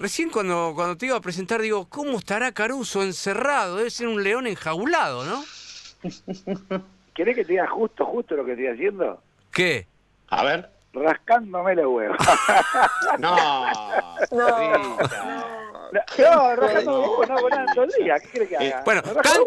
Recién cuando, cuando te iba a presentar, digo, ¿cómo estará Caruso encerrado? Debe ser un león enjaulado, ¿no? ¿Querés que te diga justo, justo lo que estoy haciendo? ¿Qué? A ver. Rascándome los huevos. No. No. No, rascándome los huevos no hago nada todo el día. ¿Qué querés que haga? Bueno, Me rasco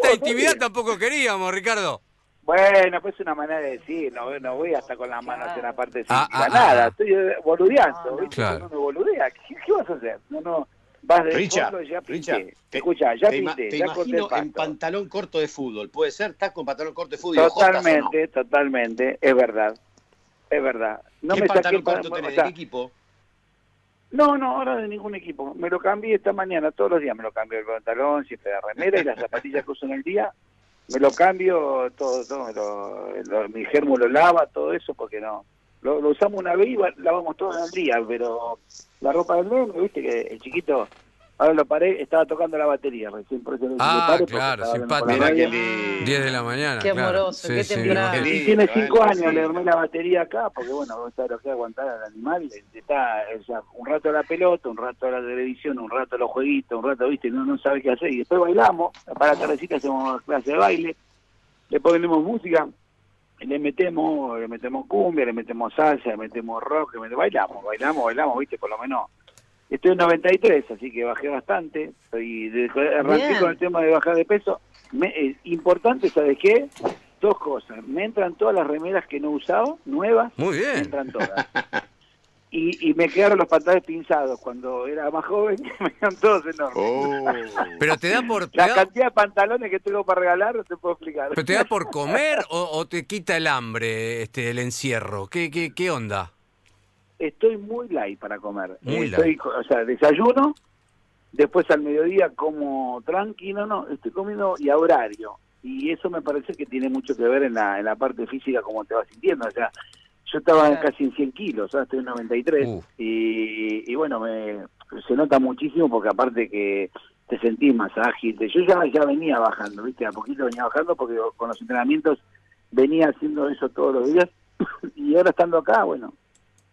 los Bueno, pues es una manera de decir, no, no voy hasta con las manos en la parte Ah, física, ah, nada, ah. estoy eh, boludeando, ¿viste? Claro. Uno boludea, ¿Qué, qué vas a hacer? No, no, vas de Richard, fondo y ya pinté. Richard, te, Escucha, ya te pinté, te ya imagino en pantalón corto de fútbol. ¿Puede ser? ¿Estás con pantalón corto de fútbol o no? Totalmente, totalmente, es verdad, es verdad. No ¿Qué me pantalón corto o tenés? ¿De sea, qué equipo? No, no, ahora de ningún equipo. Me lo cambié esta mañana, todos los días me lo cambio el pantalón, siempre la remera y las zapatillas que uso en el día. Me lo cambio todo, todo, lo- mi germo lo lava, todo eso, porque no. Lo, usamos una vez y va- lavamos todo en el día, pero la ropa del nene, viste que el chiquito, ahora lo paré, estaba tocando la batería recién, por eso Ah, claro, simpático. Mira radio. qué lindo. 10 de la mañana. Qué claro. amoroso, qué temprano. Lindo, tiene eh, cinco años, sí. le armé la batería acá, porque bueno, vos sabés lo que aguantar al animal, está o sea, un rato a la pelota, un rato a la televisión, un rato a los jueguitos, un rato, viste, no, no sabe qué hacer, y después bailamos, para la tardecita hacemos clase de baile, le ponemos música, le metemos, le metemos cumbia, le metemos salsa, le metemos rock, le metemos, bailamos, bailamos, bailamos, viste, por lo menos. Estoy en 93, así que bajé bastante, de- arranqué Bien. con el tema de bajar de peso, me, eh, importante, ¿sabes qué? Dos cosas. Me entran todas las remeras que no he usado, nuevas. Muy Me bien. entran todas. Y, y me quedaron los pantalones pinzados. Cuando era más joven, me quedaron todos enormes. Oh. Pero te da por, te La da- cantidad de pantalones que tengo para regalar no te puedo explicar. pero te da por comer o, o te quita el hambre, este, el encierro. ¿Qué, qué, qué onda? Estoy muy light para comer. Muy Estoy, light. O sea, desayuno, después al mediodía como tranquilo, no, estoy comiendo y a horario. Y eso me parece que tiene mucho que ver en la, en la parte física, como te vas sintiendo. O sea, yo estaba Claro. casi en 100 kilos, ahora estoy en 93. Uh. Y, y bueno, me, se nota muchísimo porque aparte que te sentís más ágil. Yo ya, ya venía bajando, ¿viste? A poquito venía bajando porque con los entrenamientos venía haciendo eso todos los días. y ahora estando acá, bueno,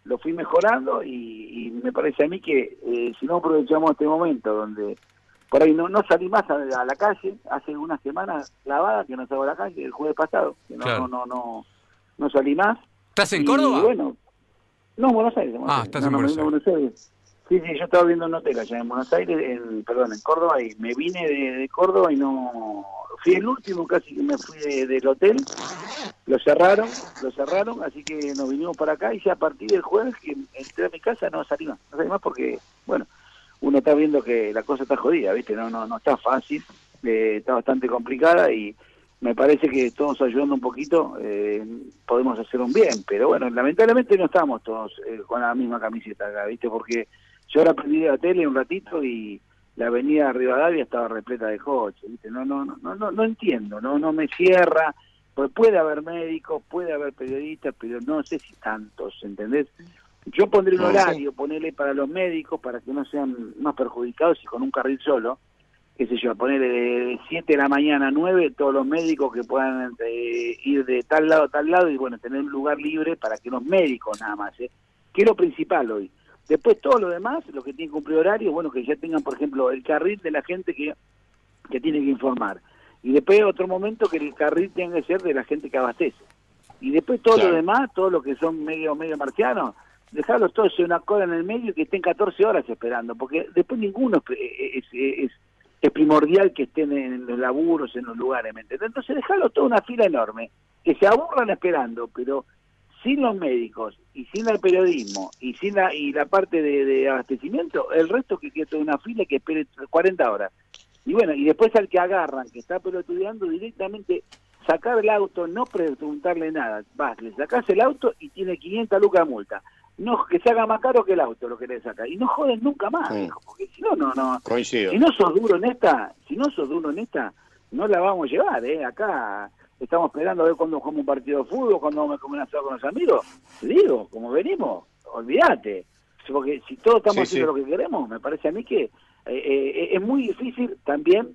lo fui mejorando y, y me parece a mí que eh, si no aprovechamos este momento donde por ahí no, no salí más a, a la calle, hace una semana clavada que no salgo a la calle, el jueves pasado, que no, Claro. no, no, no, no salí más. ¿Estás en Y, Córdoba? bueno, no, en Buenos Aires. Buenos Ah, Aires. estás No, en Buenos Aires. Sí, sí, yo estaba viendo un hotel allá en Buenos Aires, en, perdón, en Córdoba, y me vine de, de Córdoba y no... Fui el último casi que me fui de- del hotel, lo cerraron, lo cerraron, así que nos vinimos para acá y ya a partir del jueves que entré a mi casa no salí más, no salí más porque, bueno, uno está viendo que la cosa está jodida, ¿viste? No, no, no está fácil, eh, está bastante complicada y me parece que todos ayudando un poquito eh, podemos hacer un bien, pero bueno, lamentablemente no estamos todos eh, con la misma camiseta acá, ¿viste? Porque yo ahora aprendí de la tele un ratito y la avenida Rivadavia estaba repleta de coches, ¿viste? No, no, no, no, no entiendo, no, no me cierra, pues puede haber médicos, puede haber periodistas, pero no sé si tantos, ¿entendés? Yo pondré un horario, ponerle para los médicos para que no sean más perjudicados y con un carril solo, qué sé yo, ponerle de 7 de la mañana a 9 todos los médicos que puedan eh, ir de tal lado a tal lado y bueno, tener un lugar libre para que los médicos nada más, ¿eh? que es lo principal hoy. Después todo lo demás, los que tienen que cumplir horario, bueno, que ya tengan, por ejemplo, el carril de la gente que, que tiene que informar. Y después otro momento que el carril tenga que ser de la gente que abastece. Y después todo Claro. lo demás, todo lo que son medio medio marcianos, dejarlos todos en una cola en el medio y que estén 14 horas esperando, porque después ninguno es, es, es, es primordial que estén en los laburos, en los lugares, ¿me? Entonces dejarlos toda una fila enorme, que se aburran esperando, pero sin los médicos y sin el periodismo y sin la, y la parte de, de abastecimiento, el resto que quede toda una fila que espere 40 horas. Y bueno, y después al que agarran, que está pelotudeando, directamente sacar el auto, no preguntarle nada. Vas, le sacás el auto y tiene 500 lucas de multa. No, que se haga más caro que el auto lo que le saca. Y no joden nunca más, Sí. viejo, porque si no, no, no. Coincido. Si no sos duro en esta, si no sos duro en esta, no la vamos a llevar, ¿eh? Acá estamos esperando a ver cuándo jugamos un partido de fútbol, cuándo vamos a comer un asado con los amigos. Te digo, como venimos, olvídate. Porque si todos estamos Sí, haciendo sí. lo que queremos, me parece a mí que eh, eh, es muy difícil también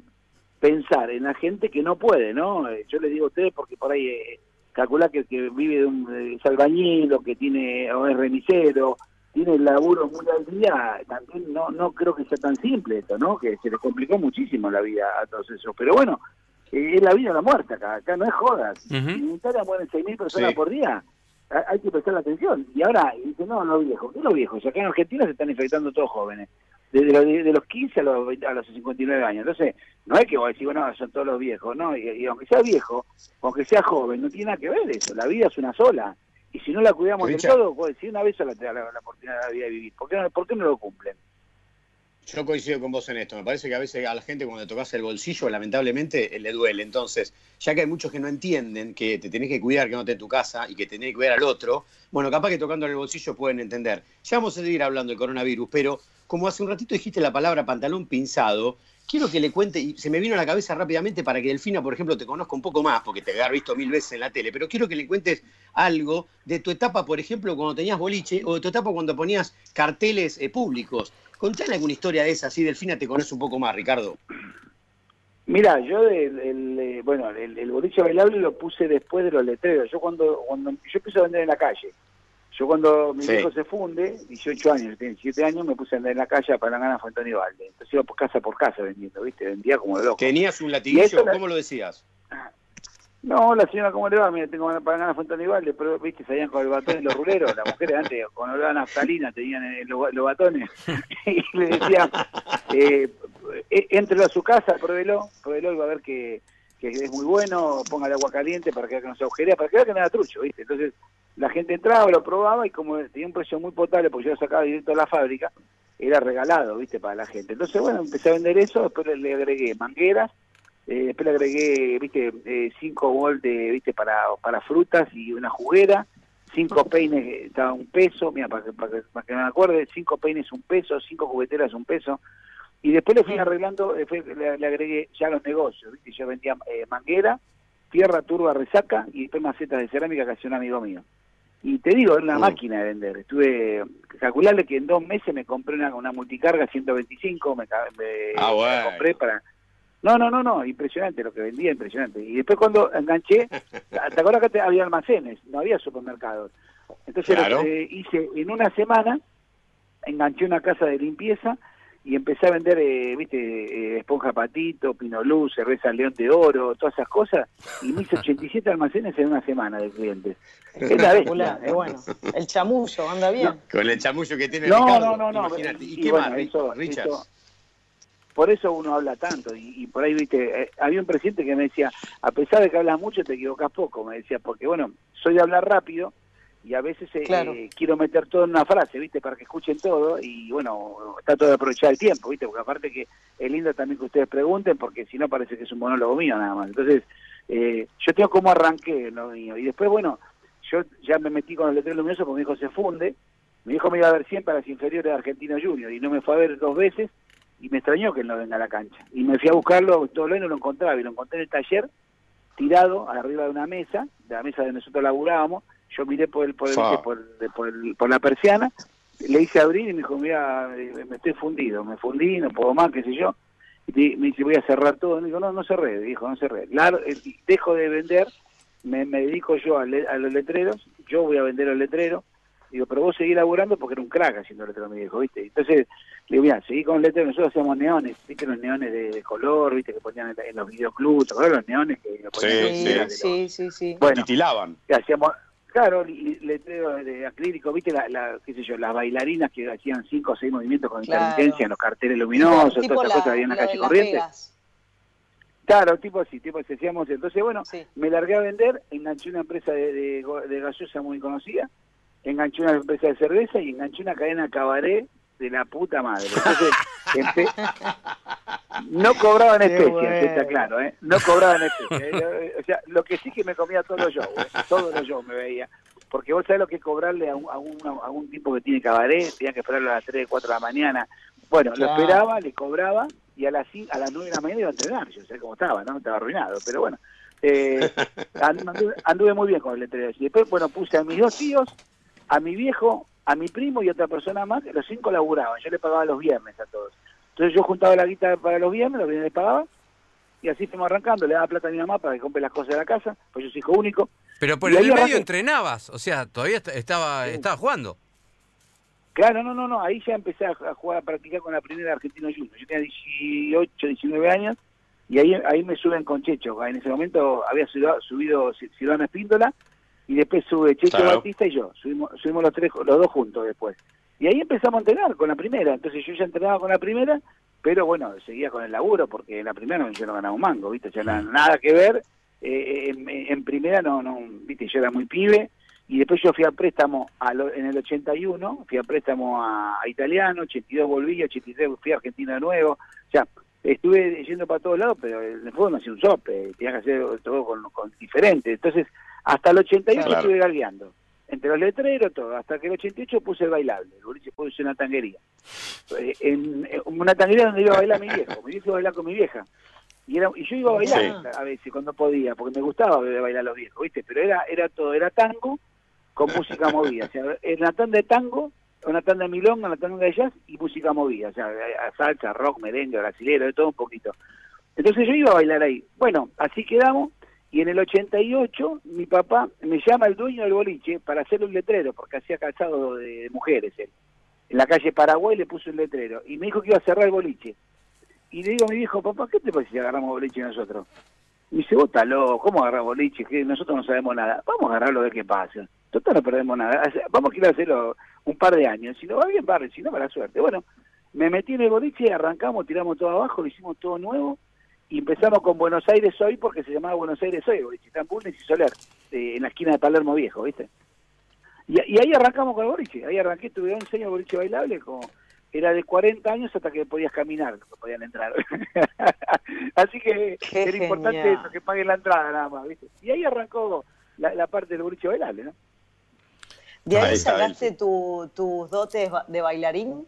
pensar en la gente que no puede, ¿no? Eh, Yo le digo a ustedes porque por ahí eh, calcular que el que vive de un eh, es albañil o que tiene o es remisero, tiene el laburo muy al día, también no no creo que sea tan simple esto, ¿no? Que se les complicó muchísimo la vida a todos esos. Pero bueno, eh, es la vida o la muerte acá, acá no es jodas. Ujú. En Italia mueren 6.000 personas Sí. por día. Ha- Hay que prestar atención. Y ahora dicen, no, los viejos. ¿Qué los viejos? Acá en Argentina se están infectando todos jóvenes. Desde los, de los 15 a los, 20 a los 59 años. Entonces, no es que vos decís, bueno, son todos los viejos, ¿no? Y, y aunque sea viejo, aunque sea joven, no tiene nada que ver eso. La vida es una sola. Y si no la cuidamos del Richa. todo, vos decís, una vez te da la, la oportunidad de la vida de vivir. ¿Por qué, ¿Por qué no lo cumplen? Yo coincido con vos en esto. Me parece que a veces a la gente cuando tocas el bolsillo, lamentablemente, eh, le duele. Entonces, ya que hay muchos que no entienden que te tenés que cuidar, que no te en tu casa y que tenés que cuidar al otro, bueno, capaz que tocando el bolsillo pueden entender. Ya vamos a seguir hablando del coronavirus, pero como hace un ratito dijiste la palabra pantalón pinzado, quiero que le cuente, y se me vino a la cabeza rápidamente para que Delfina, por ejemplo, te conozca un poco más, porque te había visto mil veces en la tele, pero quiero que le cuentes algo de tu etapa, por ejemplo, cuando tenías boliche, o de tu etapa cuando ponías carteles eh, públicos. Contale alguna historia de esa, así Delfina te conoce un poco más, Ricardo. Mira, yo el, el, eh, bueno, el, el boliche bailable lo puse después de los letreros. Yo cuando cuando yo empecé a vender en la calle. Yo cuando mi Sí. hijo se funde, 18 años, yo tenía 17 años, me puse a vender en la calle a Palangana, Fontón y Valde. Entonces iba por casa por casa vendiendo, ¿viste? Vendía como loco. ¿Tenías un latiguillo? la- ¿Cómo lo decías? No, la señora, ¿cómo le va? Mira, tengo Fontón y Valde, pero, ¿viste? Salían con el batón y los ruleros. Las mujeres antes, cuando hablaban naftalina, tenían eh, los, batones. y le decía, eh, eh, éntrelo a su casa, pruébelo, pruébelo y va a ver que, es muy bueno, ponga el agua caliente para que no se agujerea, para que vea que no era trucho, ¿viste? Entonces la gente entraba, lo probaba y como tenía un precio muy potable, porque yo lo sacaba directo de la fábrica, era regalado, ¿viste? Para la gente. Entonces, bueno, empecé a vender eso, después le agregué mangueras, eh, después le agregué, ¿viste? 5 volt, de, ¿viste? Para, para frutas y una juguera, cinco peines, estaba un peso, mira, para que, para para que me acuerde, cinco peines un peso, cinco jugueteras un peso, y después le fui arreglando, después le, le agregué ya los negocios, ¿viste? Yo vendía eh, manguera, tierra, turba, resaca y después macetas de cerámica que hacía un amigo mío. Y te digo, era una máquina de vender. Estuve, calcularle que en dos meses me compré una, una multicarga 125, me, me- Ah, me bueno. compré para... No, no, no, no, impresionante lo que vendía, impresionante. Y después cuando enganché, ¿te acuerdas que había almacenes? No había supermercados. Entonces Claro. hice, en una semana, enganché una casa de limpieza y empecé a vender, eh, viste, eh, esponja patito, pinoluz, cerveza león de oro, todas esas cosas, y me hice 87 almacenes en una semana de clientes. Es la bestia, bueno. El chamullo, anda bien. Con el chamullo que tiene No, Ricardo. no, no, no. Imagínate. ¿Y, y qué bueno, más, eso- Richard? eso- por eso uno habla tanto y, y por ahí viste eh, había un presidente que me decía a pesar de que hablas mucho te equivocas poco me decía porque bueno soy de hablar rápido y a veces eh, Claro. eh, quiero meter todo en una frase viste para que escuchen todo y bueno trato de aprovechar el tiempo viste porque aparte que es lindo también que ustedes pregunten porque si no parece que es un monólogo mío nada más entonces eh, yo tengo como arranqué lo mío y después bueno yo ya me metí con los letreros luminosos porque mi hijo se funde mi hijo me iba a ver siempre a las inferiores de Argentino Junior y no me fue a ver dos veces y me extrañó que él no venga a la cancha. Y me fui a buscarlo todo lo no lo encontraba. Y lo encontré en el taller, tirado arriba de una mesa, de la mesa donde nosotros laburábamos. Yo miré por el, por, el- por, el- por, el- por la persiana, le hice abrir y me dijo, mira, eh, me estoy fundido, me fundí, no puedo más, qué sé yo. Y me dice, voy a cerrar todo. Me dijo, no, no cerré, dijo, no cerré. Eh, dejo de vender, me, me dedico yo a, le- a los letreros, yo voy a vender los letreros. Digo, pero vos seguís laburando porque era un crack haciendo letreros, me dijo, ¿viste? Entonces, le digo, mira, seguí con letreros, nosotros hacíamos neones, ¿viste? Los neones de, de color, ¿viste? Que ponían en, en los videoclubs, ¿te acuerdas los neones que ponían Sí, en los Sí, sí, los- sí, sí. Bueno, Titilaban. hacíamos, claro, letreros de acrílico, ¿viste? La, la- qué sé yo, las bailarinas que hacían cinco o seis movimientos con Claro. intermitencia en los carteles luminosos, todas esas la- cosas que había en la lo calle corriente. Claro, tipo así, tipo así hacíamos. Entonces, bueno, Sí. me largué a vender, enganché una empresa de, de, go- de gaseosa muy conocida, enganché una empresa de cerveza y enganché una cadena cabaret de la puta madre. Entonces, empe- no cobraba en Qué especie, bueno. está claro, ¿eh? No cobraba en especie. ¿eh? O sea, lo que sí que me comía todos los shows, ¿eh? todos los shows me veía. Porque vos sabés lo que es cobrarle a un, a un, a un tipo que tiene cabaret, tenía que esperarlo a las 3, 4 de la mañana. Bueno, Claro. lo esperaba, le cobraba y a las, a las 9 de la mañana iba a entrenar. Yo sé cómo estaba, ¿no? Estaba arruinado, pero bueno. Eh, anduve, anduve muy bien con el letrero. Y después, bueno, puse a mis dos tíos, a mi viejo, a mi primo y otra persona más, los cinco laburaban. Yo le pagaba los viernes a todos. Entonces yo juntaba la guita para los viernes, los viernes le pagaba, y así fuimos arrancando. Le daba plata a mi mamá para que compre las cosas de la casa, pues yo soy hijo único. Pero por Y el medio entrenabas, o sea, todavía est- estaba, estaba jugando. Claro, no, no, no, ahí ya empecé a jugar, a practicar con la primera Argentino Junior. Yo tenía 18, 19 años y ahí ahí me suben con Checho. En ese momento había subido, subido Si- Silvana Espíndola y después sube Checho Claro. Batista y yo. Subimos, subimos los tres, los dos juntos después. Y ahí empezamos a entrenar con la primera. Entonces yo ya entrenaba con la primera, pero bueno, seguía con el laburo porque en la primera no, yo no ganaba un mango, ¿viste? Ya na- nada que ver. Eh, en, en primera no, no, ¿viste? Yo era muy pibe. Y después yo fui a préstamo a lo- en el 81, fui a préstamo a, a Italiano, 82 volví, 83 fui a Argentina de nuevo. O sea, estuve yendo para todos lados, pero en el fútbol no hacía un sope, tenía que hacer todo con, con diferente. Entonces, hasta el 88 Claro. estuve galgueando. Entre los letreros, todo. Hasta que el 88 puse el bailable. El boliche puse una tanguería. Eh, En, en una tanguería donde iba a bailar mi viejo. Mi viejo iba a bailar con mi vieja. Y, era, y yo iba a bailar a veces cuando podía, porque me gustaba bailar a los viejos, ¿viste? Pero era era todo, era tango con música movida. O sea, era una tanda de tango, una tanda de milonga, una tanda de jazz y música movida. O sea, salsa, rock, merengue, brasilero, de todo un poquito. Entonces yo iba a bailar ahí. Bueno, así quedamos. Y en el 88 mi papá me llama el dueño del boliche para hacer un letrero, porque hacía calzado de, mujeres él. En la calle Paraguay le puso un letrero y me dijo que iba a cerrar el boliche. Y le digo a mi viejo, papá, ¿qué te parece si agarramos boliche nosotros? Y dice, vos ¿cómo agarrar boliche? Que nosotros no sabemos nada. Vamos a agarrarlo de qué pasa. Total no perdemos nada. Vamos a ir a hacerlo un par de años. Si no va bien, vale. Si no, mala suerte. Bueno, me metí en el boliche, arrancamos, tiramos todo abajo, lo hicimos todo nuevo. Y empezamos con Buenos Aires Hoy, porque se llamaba Buenos Aires Hoy, en Bulnes y Soler, eh, en la esquina de Palermo Viejo, ¿viste? Y, y ahí arrancamos con el boliche. Ahí arranqué, tuve 11 años boliche bailable, como era de 40 años hasta que podías caminar, que podían entrar. Así que Qué era importante eso, que paguen la entrada nada más, ¿viste? Y ahí arrancó la, la parte del boliche bailable, ¿no? ¿De ahí, Ahí sacaste tu- tus dotes de bailarín?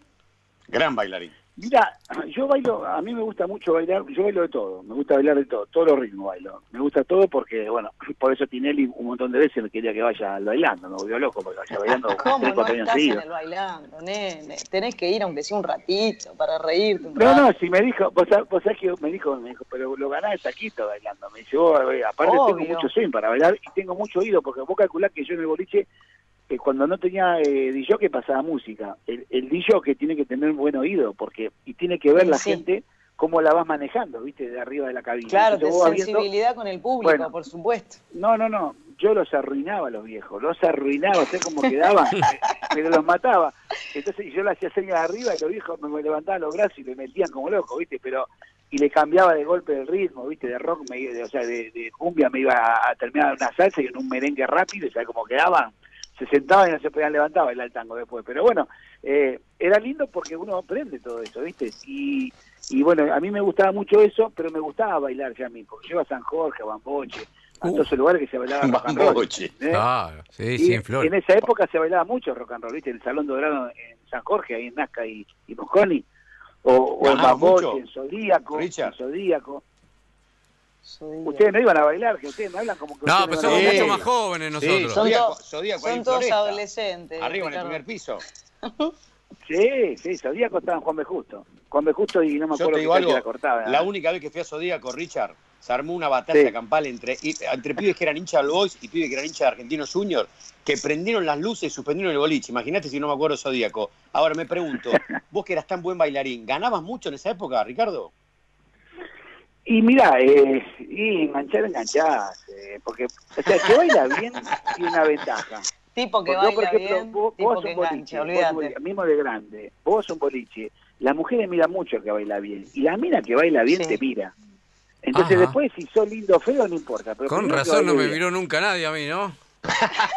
Gran bailarín. Mira, yo bailo, a mí me gusta mucho bailar, yo bailo de todo, me gusta bailar de todo, todos los ritmos bailo. Me gusta todo porque, bueno, por eso Tinelli un montón de veces me quería que vaya bailando, me volvió loco porque vaya bailando ¿Cómo tres, no estás en el bailando, nene? Tenés que ir aunque sea un ratito para reírte un No, rato. no, si me dijo, vos, vos sabés que me dijo, me dijo, pero lo ganás de taquito bailando. Me dice, vos, eh, aparte Obvio. tengo mucho swing para bailar y tengo mucho oído, porque vos calculás que yo en el boliche, eh, cuando no tenía eh, DJ que pasaba música. El, el DJ que tiene que tener buen oído, porque y tiene que ver la Sí. gente cómo la vas manejando, viste, de arriba de la cabina. Claro, de Entonces viendo- sensibilidad con el público, Bueno. por supuesto. no, no, no. Yo los arruinaba a los viejos, los arruinaba, sé cómo quedaban, pero los mataba. Entonces yo le hacía señas de arriba y los viejos me, levantaban los brazos y me metían como loco, ¿viste? Pero y le cambiaba de golpe el ritmo, ¿viste? De rock, me, de- o sea, de, de cumbia me iba a, a terminar una salsa y en un merengue rápido, y ¿sabes cómo quedaban? Se sentaban y no se podían levantar a bailar el tango después. Pero bueno, eh, era lindo porque uno aprende todo eso, ¿viste? Y, y bueno, a mí me gustaba mucho eso, pero me gustaba bailar ya a mí, porque yo iba a San Jorge, a Bamboche, a Uh. todos esos lugares que se bailaba rock and roll. ¿eh? Claro, sí, Y sí, en Flor. en esa época se bailaba mucho rock and roll, ¿viste? En el Salón Dorado en San Jorge, ahí en Nazca y, y Mosconi. O, o en Bamboche, mucho. en Zodíaco. Richard. En Zodíaco. Ustedes no iban a bailar, que ustedes me hablan como que No, pero somos mucho bailar. más jóvenes Sí, nosotros. Son Zodíaco, Zodíaco todos Floresta. adolescentes. Arriba en el primer piso. Sí, sí, Zodíaco estaba en Juan B. Justo. Juan B. Justo y no me acuerdo calle algo, la cortaba. la única vez que fui a Zodíaco, Richard, se armó una batalla Sí. campal entre, entre pibes que eran hinchas del Boys y pibes que eran hinchas de Argentinos Junior, que prendieron las luces y suspendieron el boliche. Imagínate si no me acuerdo Zodíaco. Ahora me pregunto, vos que eras tan buen bailarín, ¿ganabas mucho en esa época, Ricardo? Y mira, eh, y enganchar, enganchás. Eh, porque, o sea, que baila bien tiene una ventaja. Tipo que Porque por baila ejemplo, bien, vos, tipo vos que un boliche, engancha, vos un olvídate. boliche, mismo de grande, vos sos un boliche, las mujeres miran mucho al que baila bien, y la mina que baila bien Sí. te mira. Entonces Ajá. después si sos lindo o feo no importa. Pero Con razón no me bien. miró nunca nadie a mí, ¿no?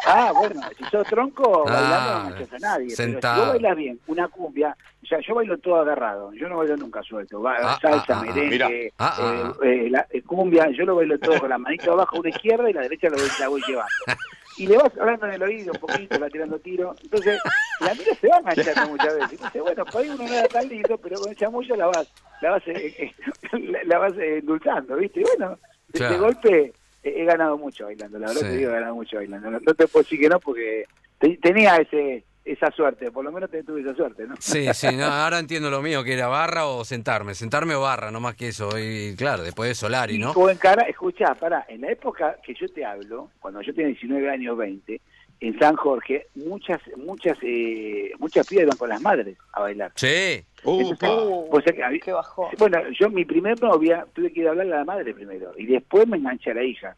Ah, bueno, si sos tronco, Ah, bailando no manchas a nadie. Pero sentado. si vos bailas bien, una cumbia, o sea, yo bailo todo agarrado, yo no bailo nunca suelto. Ba- Ah, salsa, ah, mira. merengue, Ah, ah, eh, eh, la- eh, cumbia, yo lo bailo todo con la manito abajo, una izquierda y la derecha lo voy, la voy llevando. Y le vas hablando en el oído un poquito, va tirando tiro. Entonces, la mina se va enganchando muchas veces. Dice, bueno, por ahí uno no era tan lindo, pero con el chamullo la vas, la vas, eh, eh, la, la vas eh, endulzando, ¿viste? Y bueno, de, Claro. de golpe he ganado mucho bailando, la verdad Sí. te digo, he ganado mucho bailando. No, no te puedo decir que no, porque te- tenía ese esa suerte, por lo menos te tuve esa suerte, ¿no? Sí, sí, no, ahora entiendo lo mío, que era barra o sentarme. Sentarme o barra, no más que eso. Y claro, después de Solari, ¿no? O en cara, escuchá, pará, en la época que yo te hablo, cuando yo tenía 19 años, 20, en San Jorge, muchas, muchas, eh, muchas pibas iban con las madres a bailar. Sí. Entonces, o sea que había- Qué bajón. bueno, yo mi primer novia tuve que ir a hablarle a la madre primero y después me enganché a la hija.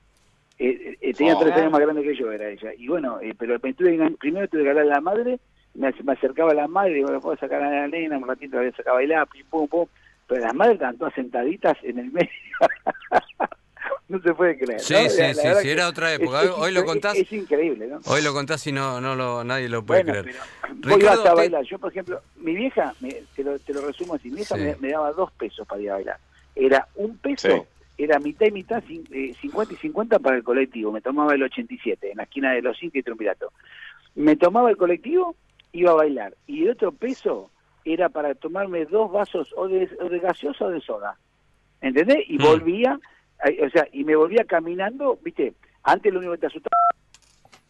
Eh, eh, tenía Oh. tres años más grande que yo, era ella. Y bueno, eh, pero me tuve primero tuve que hablarle a la madre, me, ac- me acercaba a la madre, digo, ¿me puedo sacar a la nena? Un ratito la voy a sacar a bailar, pim, pum, pum. Pero las madres estaban todas sentaditas en el medio. no se puede creer. Sí, ¿no? sí, La- la sí, era otra época. es Hoy lo contás. Es, increíble, ¿no? Hoy lo contás y no, no lo, nadie lo puede Bueno, creer. pero vos ibas Ricardo, a te- bailar. Yo, por ejemplo, mi vieja, me- te, lo, te lo resumo así, mi vieja Sí. me, me daba dos pesos para ir a bailar. Era un peso, Sí. era mitad y mitad, cin- eh, 50 y 50 para el colectivo. Me tomaba el 87, en la esquina de los Cinco y Triunvirato. Me tomaba el colectivo, iba a bailar. Y el otro peso era para tomarme dos vasos o de, o de gaseosa o de soda. ¿Entendés? Y Mm. volvía, o sea, y me volvía caminando, ¿viste? Antes lo único que te asustaba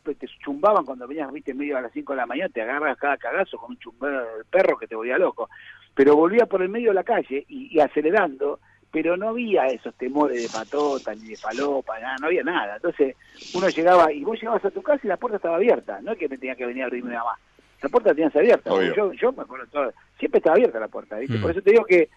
pues, te chumbaban cuando venías, viste, medio a las 5 de la mañana, te agarras cada cagazo con un chumbero del perro que te volvía loco. Pero volvía por el medio de la calle y, y acelerando, pero no había esos temores de patota ni de falopa, nada, no había nada. Entonces uno llegaba y vos llegabas a tu casa y la puerta estaba abierta, no es que me tenía que venir a abrirme nada más. La puerta la tenías abierta. Yo, yo me acuerdo todo, siempre estaba abierta la puerta, ¿viste? Mm. Por eso te digo que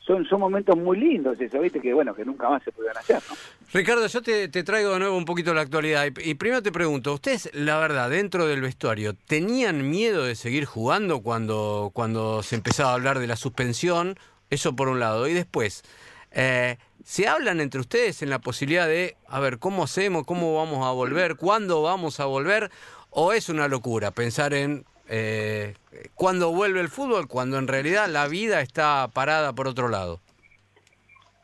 son, son momentos muy lindos eso, ¿viste? Que bueno, que nunca más se pudieron hacer, ¿no? Ricardo, yo te, te traigo de nuevo un poquito la actualidad. Y, y primero te pregunto, ¿ustedes, la verdad, dentro del vestuario, tenían miedo de seguir jugando cuando, cuando se empezaba a hablar de la suspensión? Eso por un lado. Y después, eh, ¿se hablan entre ustedes en la posibilidad de, a ver, cómo hacemos, cómo vamos a volver, cuándo vamos a volver? ¿O es una locura pensar en eh, cuándo vuelve el fútbol, cuando en realidad la vida está parada por otro lado?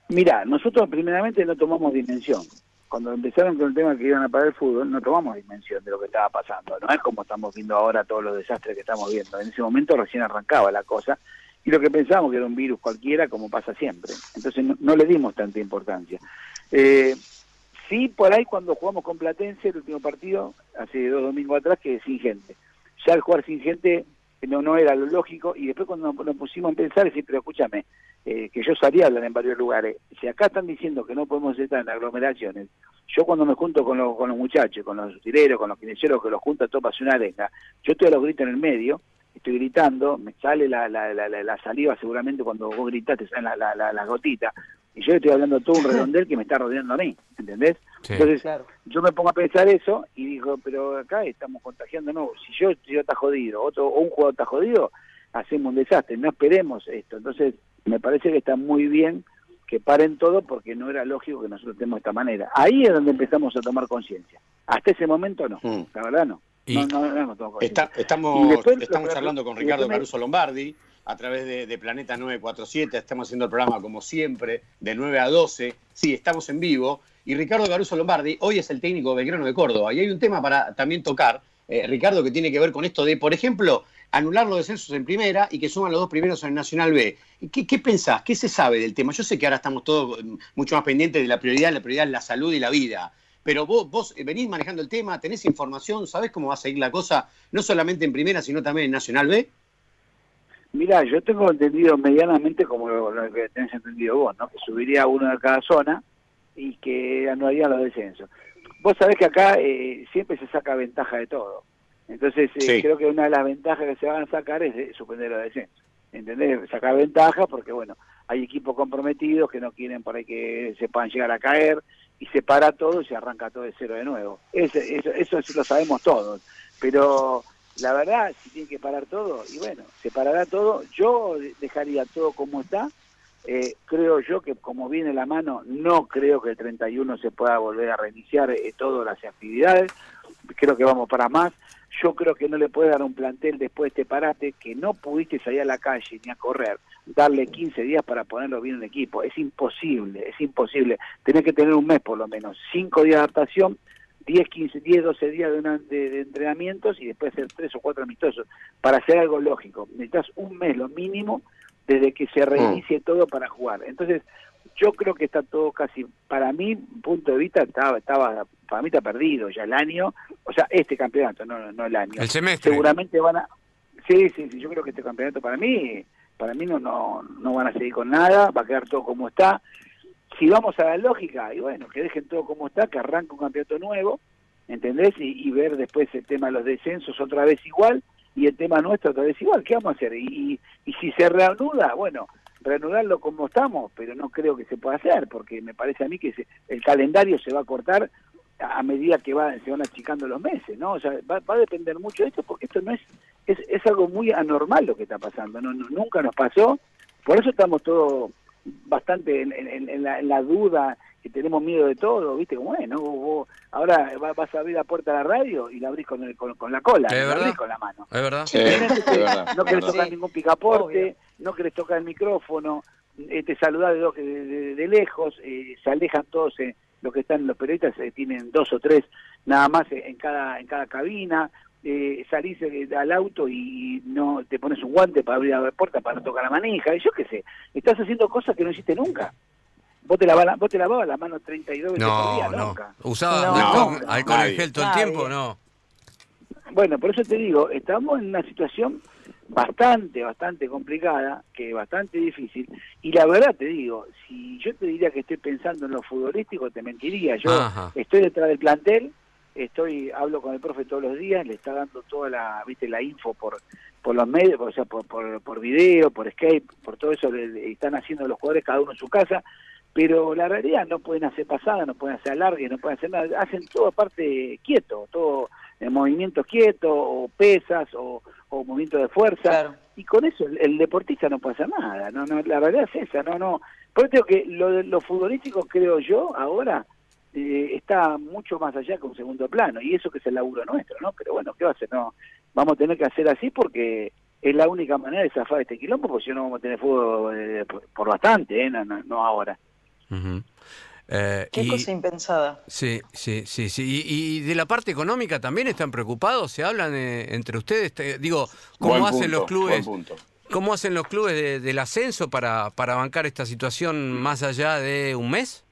Mira, nosotros primeramente no tomamos dimensión. Cuando empezaron con el tema que iban a parar el fútbol, no tomamos dimensión de lo que estaba pasando. No es como estamos viendo ahora todos los desastres que estamos viendo. En ese momento recién arrancaba la cosa y lo que pensábamos que era un virus cualquiera, como pasa siempre. Entonces no, no le dimos tanta importancia. Eh, sí, por ahí cuando jugamos con Platense, el último partido, hace dos domingos atrás, que sin gente. Ya jugar sin gente no, no era lo lógico y después cuando nos, pusimos a pensar, decir, pero escúchame, eh, que yo salía a hablar en varios lugares. Si acá están diciendo que no podemos estar en aglomeraciones, yo cuando me junto con, los con los muchachos, con los utileros, con los kineseros que los junta todo para hacer una arenga, yo estoy a los gritos en el medio, estoy gritando, me sale la, la, la, la- saliva seguramente cuando vos gritás, te salen la- la- la- las gotitas, y yo estoy hablando todo un redondel que me está rodeando a mí, ¿entendés? Sí. Entonces, Claro. yo me pongo a pensar eso y digo, pero acá estamos contagiándonos. Si yo, yo está jodido, otro, o un jugador está jodido, hacemos un desastre. No esperemos esto. Entonces, me parece que está muy bien que paren todo porque no era lógico que nosotros estemos de esta manera. Ahí es donde empezamos a tomar conciencia. Hasta ese momento no, Mm. la verdad no. Y- No, no, no hemos tomado conciencia. Está- Y estamos después- estamos charlando con y Ricardo Caruso Lombardi a través de, Planeta 947. Estamos haciendo el programa como siempre, de 9 a 12. Sí, estamos en vivo. Y Ricardo Caruso Lombardi hoy es el técnico Belgrano de Córdoba. Y hay un tema para también tocar, eh, Ricardo, que tiene que ver con esto de, por ejemplo, anular los descensos en primera y que suman los dos primeros en Nacional B. ¿Qué, qué pensás? ¿Qué se sabe del tema? Yo sé que ahora estamos todos mm, mucho más pendientes de la prioridad. La prioridad es la salud y la vida. Pero vos, vos eh, venís manejando el tema, tenés información, ¿sabés cómo va a seguir la cosa? No solamente en primera, sino también en Nacional B. Mira, yo tengo entendido medianamente como lo, lo que tenés entendido vos, ¿no? Que subiría uno de cada zona y que anularían los descensos. Vos sabés que acá eh, siempre se saca ventaja de todo. Entonces, eh, Sí. creo que una de las ventajas que se van a sacar es de suspender los descensos. ¿Entendés? Sacar ventaja porque, bueno, hay equipos comprometidos que no quieren por ahí que se puedan llegar a caer y se para todo y se arranca todo de cero de nuevo. Eso, eso sí lo sabemos todos. Pero la verdad, si tiene que parar todo, y bueno, se parará todo. Yo de- dejaría todo como está. Eh, creo yo que como viene la mano, no creo que el 31 se pueda volver a reiniciar eh, todas las actividades. Creo que vamos para más. Yo creo que no le puede dar un plantel después de este parate que no pudiste salir a la calle ni a correr, darle 15 días para ponerlo bien en equipo. Es imposible, es imposible. Tenés que tener un mes por lo menos, 5 días de adaptación, 10, 15, 10, 12 días de, una- de- de entrenamientos y después hacer 3 o 4 amistosos para hacer algo lógico. Necesitas un mes lo mínimo desde que se reinicie todo para jugar. Entonces, yo creo que está todo casi, para mi punto de vista, estaba, estaba para mí está perdido ya el año, o sea, este campeonato, no, no, no el año. El semestre. Seguramente van a, sí, sí, sí, yo creo que este campeonato para mí, para mí no, no, no van a seguir con nada, va a quedar todo como está. Si vamos a la lógica, y bueno, que dejen todo como está, que arranque un campeonato nuevo, ¿entendés? Y, ver después el tema de los descensos otra vez igual y el tema nuestro otra vez igual. ¿Qué vamos a hacer? Y, y, si se reanuda, bueno, reanudarlo como estamos, pero no creo que se pueda hacer, porque me parece a mí que el calendario se va a cortar a medida que va, se van achicando los meses, ¿no? O sea, va, a depender mucho de esto, porque esto no es, es, es algo muy anormal lo que está pasando, no, nunca nos pasó, por eso estamos todos bastante en, la, duda, que tenemos miedo de todo, ¿viste? Bueno, vos, ahora vas a abrir la puerta de la radio y la abrís con, con, la cola, no la abrís con la mano. Es verdad. no querés tocar ningún picaporte, no querés tocar el micrófono, eh, te saludás de, de, lejos, eh, se alejan todos, eh, los que están, los periodistas tienen dos o tres nada más en cada, en cada cabina, eh, salís al auto y no te pones un guante para abrir la puerta para no tocar la manija, y yo qué sé, estás haciendo cosas que no hiciste nunca. Vos te, lavabas, vos te lavabas la mano 32 veces por día, no. nunca. ¿Usabas alcohol en gel todo el tiempo? No. Bueno, por eso te digo, estamos en una situación bastante, bastante complicada, que bastante difícil, y la verdad te digo, si yo te diría que estoy pensando en lo futbolístico, te mentiría. Yo estoy detrás del plantel, estoy hablo con el profe todos los días, le está dando toda la, viste, la info por por los medios, o sea, por, por, por video, por Skype, por todo eso le, están haciendo los jugadores cada uno en su casa, pero la realidad no pueden hacer pasada, no pueden hacer alargue, no pueden hacer nada, hacen todo aparte quieto, todo en movimientos quietos, o pesas, o, o movimientos de fuerza, y con eso el, deportista no puede hacer nada, no, no, la realidad es esa, no, no, por eso que lo de los futbolísticos creo yo ahora eh, está mucho más allá que un segundo plano, y eso que es el laburo nuestro, ¿no? Pero bueno, ¿qué va a hacer? No, vamos a tener que hacer así porque es la única manera de zafar este quilombo, porque si no vamos a tener fuego eh, por, bastante, ¿eh? no, ahora. Qué cosa impensada. Sí, sí, sí, sí. Y, de la parte económica también están preocupados, se hablan entre ustedes. digo, ¿cómo hacen los clubes? ¿Cómo hacen los clubes del ascenso para, para bancar esta situación más allá de un mes?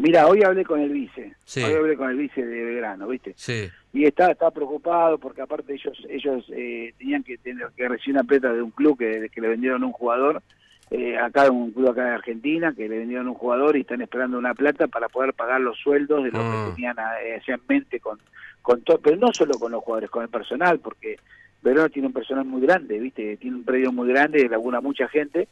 Mira, hoy hablé con el vice, hoy hablé con el vice de Belgrano, ¿viste? Sí. Y está, está preocupado porque aparte ellos ellos eh, tenían que tener que recibir una plata de un club que, que le vendieron un jugador, eh, acá un club acá de Argentina, que le vendieron un jugador y están esperando una plata para poder pagar los sueldos de lo que ah. tenían eh, en mente con, con todo, pero no solo con los jugadores, con el personal, porque Belgrano tiene un personal muy grande, ¿viste? Tiene un predio muy grande, labura mucha gente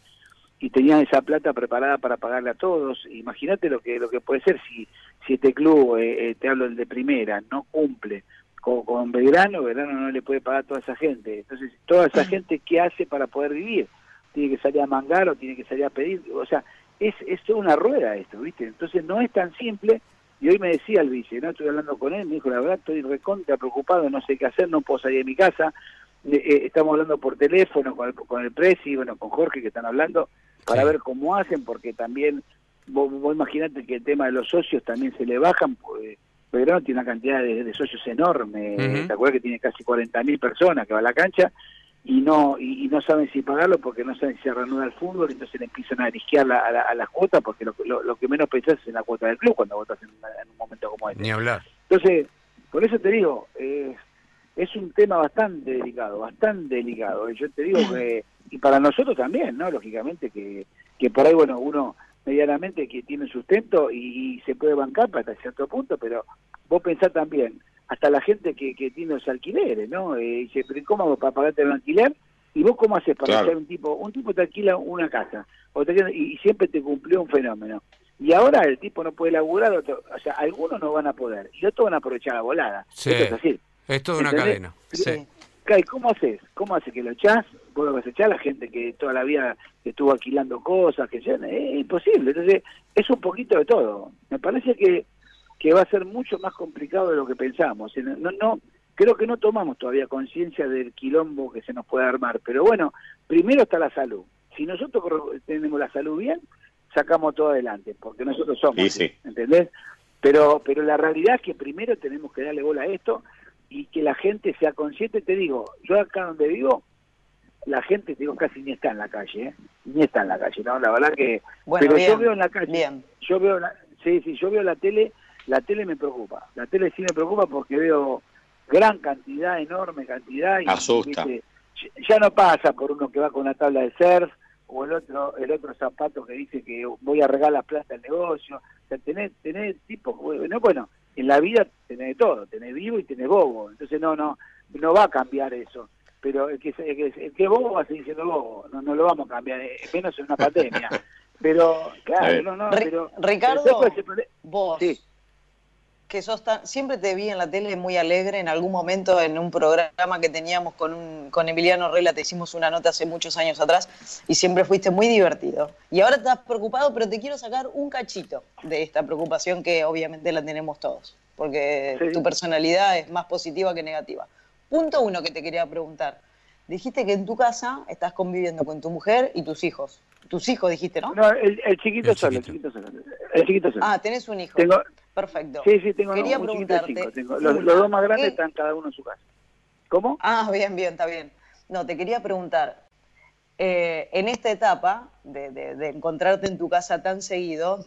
y tenían esa plata preparada para pagarle a todos. Imagínate lo que lo que puede ser si si este club, eh, eh, te hablo el de primera, no cumple con, con Belgrano, Belgrano no le puede pagar a toda esa gente. Entonces, toda esa gente, ¿qué hace para poder vivir? Tiene que salir a mangar o tiene que salir a pedir. O sea, es, es toda una rueda esto, ¿viste? Entonces, no es tan simple. Y hoy me decía el vice, ¿no? Estoy hablando con él, me dijo, la verdad, estoy recontra preocupado, no sé qué hacer, no puedo salir de mi casa. Eh, estamos hablando por teléfono con el, con el Presi, bueno, con Jorge que están hablando, para ver cómo hacen, porque también, vos, vos imaginate que el tema de los socios también se le bajan, pues, Belgrano tiene una cantidad de, socios enorme, ¿te acuerdas que tiene casi 40.000 personas que va a la cancha? y no y, no saben si pagarlo porque no saben si se reanuda el fútbol, entonces le empiezan a risquear la, a, las cuotas porque lo, lo, que menos pensás es en la cuota del club cuando votas en, un momento como este. Ni hablar. Entonces, por eso te digo, eh, es un tema bastante delicado, bastante delicado. Yo te digo que, y para nosotros también, ¿no? Lógicamente que, que por ahí, bueno, uno medianamente que tiene sustento y, se puede bancar hasta cierto punto, pero vos pensás también, hasta la gente que, que tiene los alquileres, ¿no? Eh, y dice, pero ¿cómo para pagarte el alquiler? ¿Y vos cómo haces para hacer un tipo? Un tipo te alquila una casa o y, siempre te cumplió un fenómeno. Y ahora el tipo no puede laburar, o sea, algunos no van a poder y otros van a aprovechar la volada. Sí. es así. Es toda una cadena. Sí. ¿Cómo haces? ¿Cómo haces que lo echás? Vos lo vas a echar a la gente que toda la vida estuvo alquilando cosas, que ya es imposible. Entonces, es un poquito de todo. Me parece que, que va a ser mucho más complicado de lo que pensamos. No, no, creo que no tomamos todavía conciencia del quilombo que se nos puede armar. Pero bueno, primero está la salud. Si nosotros tenemos la salud bien, sacamos todo adelante, porque nosotros somos, sí, ¿entendés? Pero, pero la realidad es que primero tenemos que darle bola a esto y que la gente sea consciente, te digo, yo acá donde vivo, la gente, te digo, casi ni está en la calle, ¿eh? ni está en la calle, ¿no? La verdad que... Bueno, pero yo veo en la calle, bien. yo veo, la, sí, sí, yo veo la tele, la tele me preocupa, la tele sí me preocupa porque veo gran cantidad, enorme cantidad, y Asusta. ya no pasa por uno que va con una tabla de surf, o el otro el otro zapato que dice que voy a regalar plata al negocio, o sea, tenés, tenés tipo, bueno, bueno en la vida tenés de todo, tenés vivo y tenés bobo, entonces no, no, no va a cambiar eso. Pero el que, el que, el que es bobo va a seguir siendo bobo, no, no lo vamos a cambiar, eh, menos en una pandemia. Pero, claro, no, no, pero... Ricardo, pero Vos, Sí. Que sos tan, siempre te vi en la tele muy alegre, en algún momento en un programa que teníamos con, un, con Emiliano Rela, te hicimos una nota hace muchos años atrás, y siempre fuiste muy divertido. Y ahora estás preocupado, pero te quiero sacar un cachito de esta preocupación que obviamente la tenemos todos, porque Sí. tu personalidad es más positiva que negativa. Punto uno que te quería preguntar. Dijiste que en tu casa estás conviviendo con tu mujer y tus hijos. Tus hijos dijiste, ¿no? No, el, el chiquito El solo, chiquito. el chiquito solo. El chiquito solo. Ah, tenés un hijo. Tengo, Perfecto. sí, sí, tengo Quería un chiquito de preguntarte cinco. Tengo. Los, los dos más grandes ¿qué- están cada uno en su casa. ¿Cómo? Ah, bien, bien, está bien. No, te quería preguntar, eh, en esta etapa de, de- de encontrarte en tu casa tan seguido,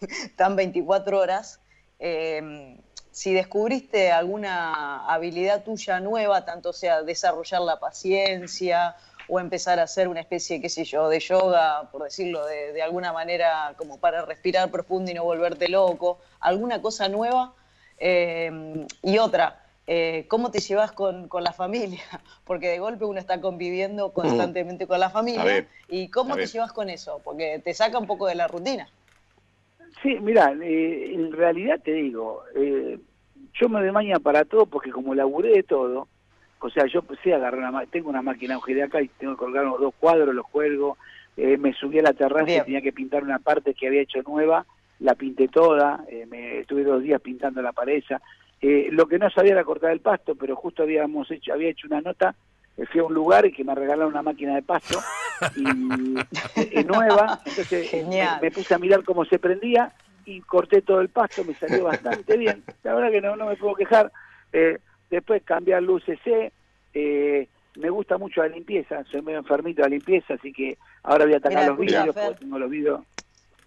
tan 24 horas, eh, si descubriste alguna habilidad tuya nueva, tanto sea desarrollar la paciencia o empezar a hacer una especie, qué sé yo, de yoga, por decirlo de, de alguna manera, como para respirar profundo y no volverte loco, alguna cosa nueva. Eh, y otra, eh, ¿cómo te llevas con, con la familia? Porque de golpe uno está conviviendo constantemente con la familia. ver, ¿Y cómo te llevas con eso? Porque te saca un poco de la rutina. Sí, mira, eh, en realidad te digo, eh, yo me doy maña para todo porque como laburé de todo, o sea, yo sé agarrar una ma- tengo una máquina de acá y tengo que colgar unos dos cuadros, los cuelgo, eh, me subí a la terraza y tenía que pintar una parte que había hecho nueva, la pinté toda, eh, me estuve dos días pintando la pared esa. Eh, lo que no sabía era cortar el pasto, pero justo habíamos hecho, había hecho una nota, eh, fui a un lugar y que me regalaron una máquina de pasto y, eh, nueva, entonces me puse a mirar cómo se prendía y corté todo el pasto, me salió bastante bien, la verdad que no, no me puedo quejar. Eh, después cambiar luces C, eh, me gusta mucho la limpieza, soy medio enfermito de la limpieza, así que ahora voy a atacar los vidrios, porque tengo los vidrios.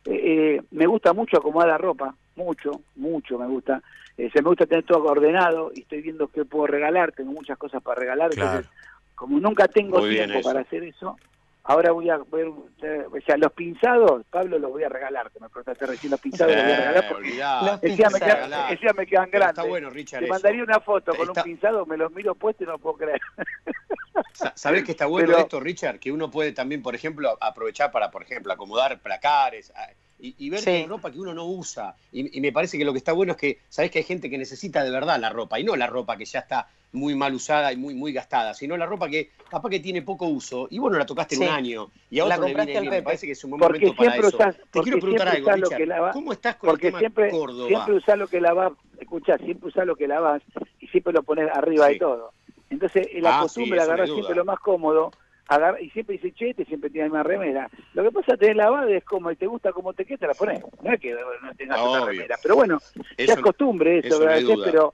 Eh, eh, me gusta mucho acomodar la ropa, mucho, mucho me gusta. Eh, se me gusta tener todo ordenado y estoy viendo qué puedo regalar, tengo muchas cosas para regalar, Claro. entonces como nunca tengo Muy tiempo para hacer eso, ahora voy a ver, eh, o sea, los pinzados, Pablo, los voy a regalar, que me preguntaste recién los pinzados, los voy a regalar Eh, porque decía me, pinzados. quedan, decía me quedan grandes. Está bueno, Richard. Te eso. mandaría una foto con Está- un pinzado, me los miro puestos y no puedo creer. Sa- ¿Sabés que está bueno Pero- esto, Richard? Que uno puede también, por ejemplo, aprovechar para, por ejemplo, acomodar placares a- y, y ver Sí. que hay ropa que uno no usa. Y, y me parece que lo que está bueno es que, ¿sabés que hay gente que necesita de verdad la ropa? Y no la ropa que ya está muy mal usada y muy, muy gastada, sino la ropa que capaz que tiene poco uso y vos no la tocaste Sí. en un año y a La otro le compraste viene al bien. Me parece que es un buen Porque momento para siempre eso. usás- Te quiero preguntar algo, usás Richard. lava- ¿Cómo estás con Porque el tema siempre, Córdoba? siempre usás lo que lavas, escuchá, siempre usás lo que lavas y siempre lo pones arriba Sí. de todo. Entonces, la Ah, costumbre de agarrar siempre lo más cómodo, agarra, y siempre dice, che, este siempre tiene la misma remera. Lo que pasa es que tenés lavada es como, y te gusta como te queda, te la pones. No es que no tengas Obvio. remera. Pero bueno, ya Eso- es costumbre eso, eso no pero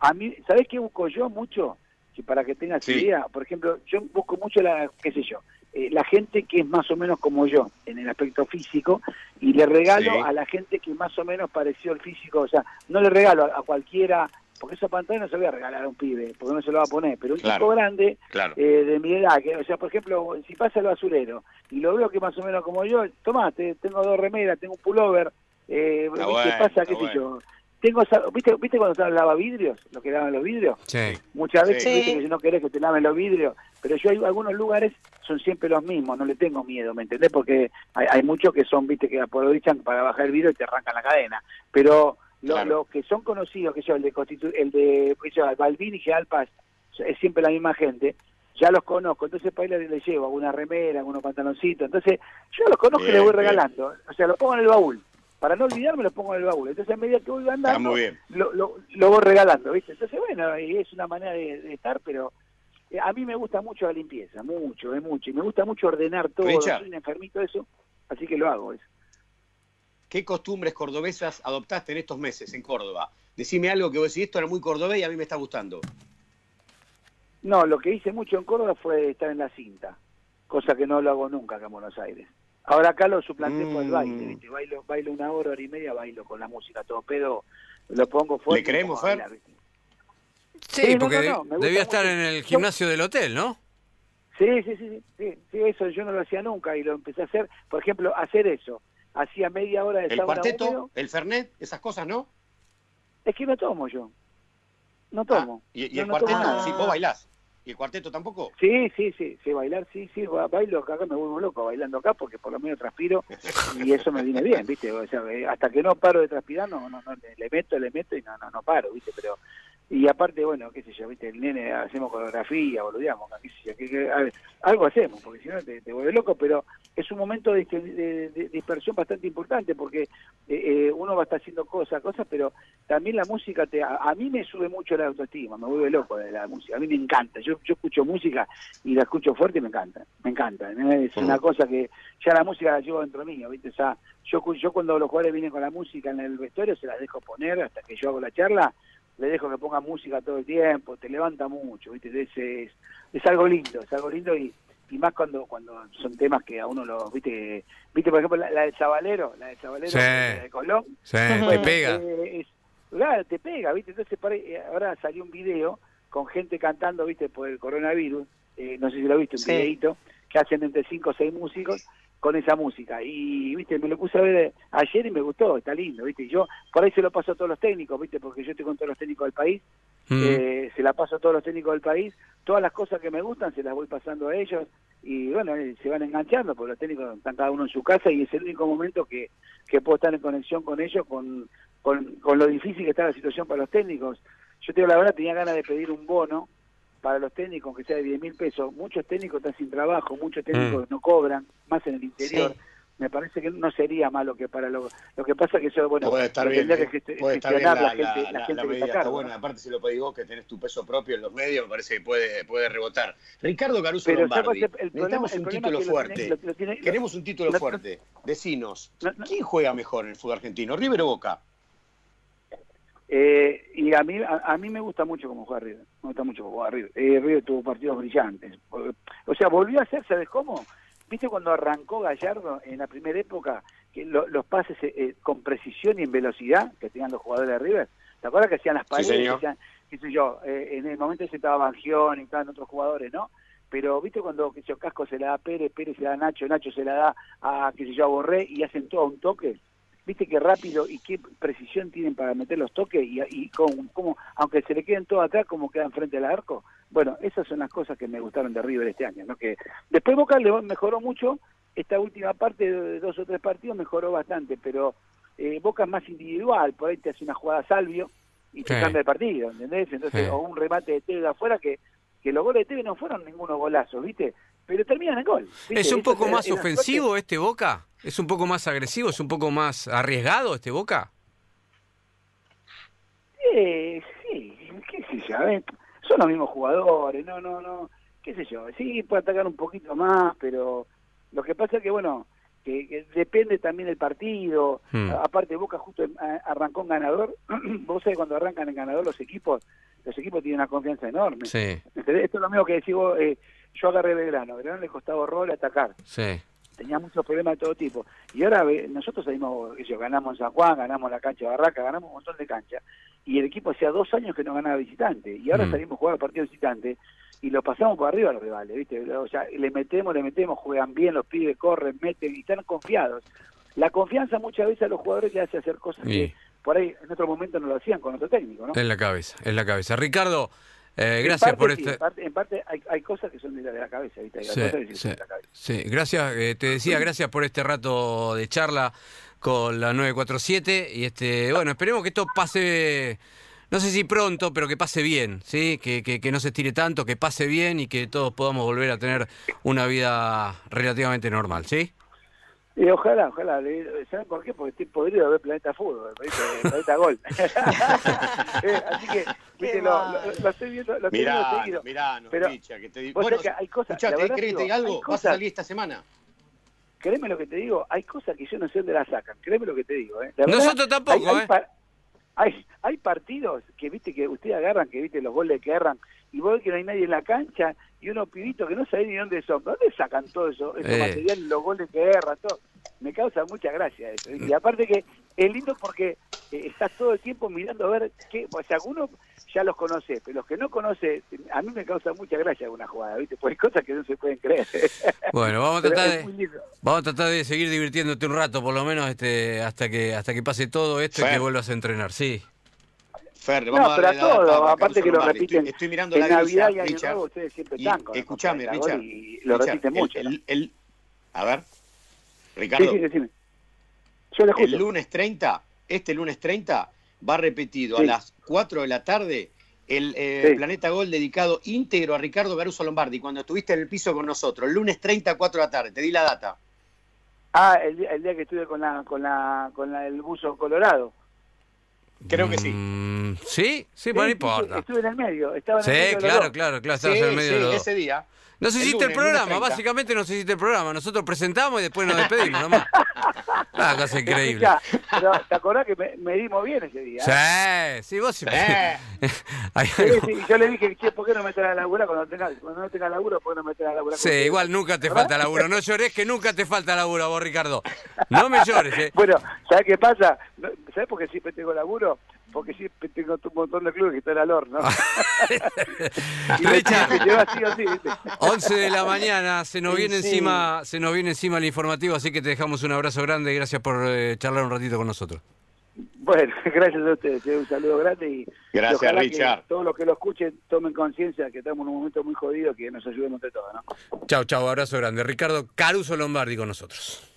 a mí, ¿sabés qué busco yo mucho? Que para que tengas Sí. idea, por ejemplo, yo busco mucho la, qué sé yo, eh, la gente que es más o menos como yo en el aspecto físico y le regalo Sí. a la gente que más o menos pareció el físico, o sea, no le regalo a, a cualquiera, porque esos pantalones no se voy a regalar a un pibe, porque no se lo va a poner, pero un Claro. tipo grande Claro. eh, de mi edad, que, o sea, por ejemplo, si pasa el basurero y lo veo que más o menos como yo, tomate, tengo dos remeras, tengo un pullover, eh, ¿viste? bueno, pasa, qué sé bueno. yo. Tengo esa- ¿viste, ¿Viste cuando se lava vidrios? Lo que lavan los vidrios. Sí. Muchas veces Sí. viste que si no querés que te laven los vidrios, pero yo hay algunos lugares son siempre los mismos, no le tengo miedo, ¿me entendés? Porque hay, hay muchos que son, viste, que aprovechan para bajar el vidrio y te arrancan la cadena. Pero lo- Claro. los que son conocidos, que yo, el de Constitu el de sé yo, Balvin y General Paz, es siempre la misma gente, ya los conozco, entonces para ahí les, les llevo alguna remera, algunos pantaloncitos, entonces yo los conozco y les voy bien. regalando, o sea, los pongo en el baúl. Para no olvidarme los pongo en el baúl. Entonces a medida que voy andando, muy bien. lo, lo, lo voy regalando, ¿viste? Entonces, bueno, y es una manera de, de estar, pero eh, a mí me gusta mucho la limpieza, mucho, es mucho, y me gusta mucho ordenar todo, Richard. soy un enfermito de eso, así que lo hago eso. ¿Qué costumbres cordobesas adoptaste en estos meses en Córdoba? Decime algo que vos decís, esto era muy cordobés y a mí me está gustando. No, lo que hice mucho en Córdoba fue estar en la cinta, cosa que no lo hago nunca acá en Buenos Aires. Ahora acá lo suplanté por el Mm. baile, ¿viste? Bailo, bailo una hora, hora y media, bailo con la música, todo, pero lo pongo fuerte. ¿Le creemos, Fer? Sí, porque no, debía estar mucho. en el gimnasio del hotel, ¿no? Sí, sí, sí, sí, sí, sí, eso yo no lo hacía nunca y lo empecé a hacer, por ejemplo, hacer eso. Hacía media hora de ¿El cuarteto, húmedo. el fernet, esas cosas, no? Es que no tomo yo. No tomo. Ah, ¿Y, y No, el no cuarteto? Sí, vos bailás. ¿Y el cuarteto tampoco? Sí, sí, sí, sí, bailar, sí, sí, ba- bailo acá, acá me vuelvo loco bailando acá porque por lo menos transpiro y eso me viene bien, ¿viste? O sea, eh, hasta que no paro de transpirar, no, no, no, le meto, le meto y no, no, no paro, ¿viste? Pero, y aparte, bueno, qué sé yo, ¿viste? El nene, hacemos coreografía, boludeamos, qué sé yo, que- que- a ver, algo hacemos, porque si no te, te vuelve loco, pero es un momento de, de- de dispersión bastante importante porque eh, eh, uno va a estar haciendo cosas, cosas, pero también la música, te, a, a mí me sube mucho la autoestima, me vuelve loco de la música, a mí me encanta, yo, yo escucho música y la escucho fuerte y me encanta, me encanta, es una cosa que ya la música la llevo dentro mío, ¿viste? O sea, yo, yo cuando los jugadores vienen con la música en el vestuario se las dejo poner hasta que yo hago la charla, le dejo que pongan música todo el tiempo, te levanta mucho, ¿viste? Es, es, es algo lindo, es algo lindo y, y más cuando cuando son temas que a uno lo, ¿viste? ¿Viste, por ejemplo, la, la del Zabalero, la del Zabalero, Sí. la de Colón? Sí, te pega. eh, es- claro, te pega, ¿viste? Entonces por ahí, eh, ahora salió un video con gente cantando, ¿viste? Por el coronavirus, eh, no sé si lo viste, un Sí. videito, que hacen entre 5 o 6 músicos con esa música. Y, ¿viste? Me lo puse a ver ayer y me gustó, está lindo, ¿viste? Y yo por ahí se lo paso a todos los técnicos, ¿viste? Porque yo estoy con todos los técnicos del país, Mm. eh, se la paso a todos los técnicos del país, todas las cosas que me gustan se las voy pasando a ellos y bueno, eh, se van enganchando porque los técnicos están cada uno en su casa y es el único momento que, que puedo estar en conexión con ellos, con, con, con lo difícil que está la situación para los técnicos. Yo te digo la verdad, tenía ganas de pedir un bono para los técnicos, que sea de 10 mil pesos. Muchos técnicos están sin trabajo, muchos técnicos no cobran, más en el interior. Sí. Me parece que no sería malo que para lo, lo que pasa que eso, bueno, puede estar bien, eh, que gest- puede estar bien la, gente, la la- gente medida, está a está cargo, buena. ¿no? Aparte, si lo pedís vos, que tenés tu peso propio en los medios, me parece que puede, puede rebotar. Ricardo Caruso Pero ¿sabes Lombardi, el necesitamos un título lo fuerte. tiene- lo- lo tiene- Queremos un título lo- fuerte. Decinos, No, no. ¿quién juega mejor en el fútbol argentino, River o Boca? Eh, y a mí a, a mí me gusta mucho cómo juega River. Me gusta mucho cómo juega River. Eh, River tuvo partidos brillantes. O sea, volvió a hacer, ¿sabes cómo? ¿Viste cuando arrancó Gallardo en la primera época que lo- los pases eh, eh, con precisión y en velocidad que tenían los jugadores de River? ¿Te acuerdas que hacían las paredes? que hacían, qué sé yo, eh, en el momento ese estaba Bangión y estaban otros jugadores, ¿no? Pero viste cuando que sé yo, Casco se la da a Pérez, Pérez se la da a Nacho, Nacho se la da a qué sé yo a Borré y hacen todo un toque. Viste qué rápido y qué precisión tienen para meter los toques y, y con, como, aunque se le queden todos atrás, como quedan frente al arco. Bueno, esas son las cosas que me gustaron de River este año. ¿no? que Después Boca le mejoró mucho, esta última parte de dos o tres partidos mejoró bastante, pero eh, Boca es más individual, por ahí te hace una jugada Salvio y te Sí. cambia el partido, ¿entendés? Entonces, Sí. o un remate de Tevez de afuera que, que los goles de Tevez no fueron ningunos golazos, ¿viste? Pero terminan en gol. ¿viste? ¿Es un poco más suerte. ofensivo este Boca? ¿Es un poco más agresivo? ¿Es un poco más arriesgado este Boca? Eh, sí, qué sé yo, son los mismos jugadores, no, no, no, qué sé yo, sí puede atacar un poquito más, pero lo que pasa es que, bueno, que, que depende también del partido, Hmm. Aparte Boca justo a- arrancó en ganador, vos sabés cuando arrancan en ganador los equipos, los equipos tienen una confianza enorme, Sí, esto es lo mismo que vos, eh, yo agarré Belgrano, Belgrano le costaba horror atacar, sí. tenía muchos problemas de todo tipo. Y ahora nosotros salimos, yo, ganamos en San Juan, ganamos la cancha de Barraca, ganamos un montón de canchas. Y el equipo hacía dos años que no ganaba visitante. Y ahora Mm. salimos a jugar partido visitante y lo pasamos por arriba a los rivales, ¿viste? O sea, le metemos, le metemos, juegan bien, los pibes corren, meten y están confiados. La confianza muchas veces a los jugadores le hace hacer cosas Y- que por ahí en otro momento no lo hacían con otro técnico, ¿no? En la cabeza, en la cabeza. Ricardo, eh, gracias parte por sí, este... en parte, en parte hay, hay cosas que son de la, de la cabeza, ¿viste? Hay Sí, cosas que sí, de la cabeza. sí. Gracias, eh, te decía, gracias por este rato de charla con la 947 y este, bueno, esperemos que esto pase, no sé si pronto, pero que pase bien, ¿sí? Que, que, que no se estire tanto, que pase bien y que todos podamos volver a tener una vida relativamente normal, ¿sí? Y ojalá, ojalá. le- ¿Saben por qué? Porque estoy podrido de ver Planeta Fútbol, ¿viste? Planeta Gol. Eh, Así que, viste, lo, lo, lo estoy viendo, lo estoy viendo Mirá, seguido. mirá, no, Pero Richa, que te digo. Bueno, que hay cosas- escuchá, la ¿te verdad querés que te diga algo? hay ¿Vas a cosas- salir esta semana? Créeme lo que te digo, hay cosas que yo no sé dónde las sacan. Créeme lo que te digo. ¿eh? La verdad, Nosotros tampoco, hay, hay ¿eh? par- hay, hay partidos que viste que ustedes agarran, que viste los goles que agarran, y vos ves que no hay nadie en la cancha, y unos pibitos que no saben ni dónde son. ¿Dónde sacan todo eso? Ese Eh. material, los goles que agarran, todo. Me causa mucha gracia eso. Y aparte que es lindo porque eh, estás todo el tiempo mirando a ver qué, o sea, algunos ya los conoces, pero los que no conoces, a mí me causa mucha gracia alguna jugada, ¿viste? Hay cosas que no se pueden creer. Bueno, vamos a tratar de... Vamos a tratar de seguir divirtiéndote un rato, por lo menos este, hasta que hasta que pase todo esto y que vuelvas a entrenar, sí. Fer, No, vamos pero a la a aparte que lo repiten Estoy, estoy mirando en la Navidad grilla, y Año Richard. Nuevo, ustedes siempre están con escuchame, Richard. Y lo Richard, repiten el- mucho. el- el- a ver, Sí, Ricardo, sí, decime. Yo lo el escucho. lunes 30, este lunes 30, va repetido Sí. a las 4 de la tarde el eh, Sí. Planeta Gol dedicado íntegro a Ricardo Caruso Lombardi, cuando estuviste en el piso con nosotros, lunes 30 4 de la tarde, te di la data. Ah, el día, el día que estuve con la con la con la, el buzo colorado. Creo que sí. Mm, sí, sí, bueno, no Sí, importa. Estuve en el medio, estaba en Sí, el medio claro, claro, claro, Sí, estabas en el medio sí, de los dos. ese día. Nos el hiciste el, lunes, programa, 30. básicamente nos hiciste el programa. Nosotros presentamos y después nos despedimos nomás. Ah, cosa increíble. Pero ¿Te acordás que me, me dimos bien ese día? eh? Sí, sí, vos sí. Yo le dije, che, ¿por qué no me traes a laburar cuando, tenga, cuando no tenga laburo? ¿Por qué no me traes a laburar? Sí, igual nunca te ¿Verdad? falta laburo. No llores que nunca te falta laburo vos, Ricardo. No me llores, ¿eh? Bueno, ¿sabes qué pasa? No, ¿Sabes por qué siempre tengo laburo? Porque siempre tengo un montón de clubes que están al horno. y Richard. me lleva así o sí, ¿viste? 11 de la mañana, se nos Sí, viene sí. encima, se nos viene encima el informativo, así que te dejamos un abrazo grande y gracias por eh, charlar un ratito con nosotros. Bueno, gracias a ustedes. Un saludo grande y, Gracias, ojalá Richard. que todos los que lo escuchen tomen conciencia que estamos en un momento muy jodido que nos ayudemos entre todos. ¿no? Chau, chau, abrazo grande. Ricardo Caruso Lombardi con nosotros.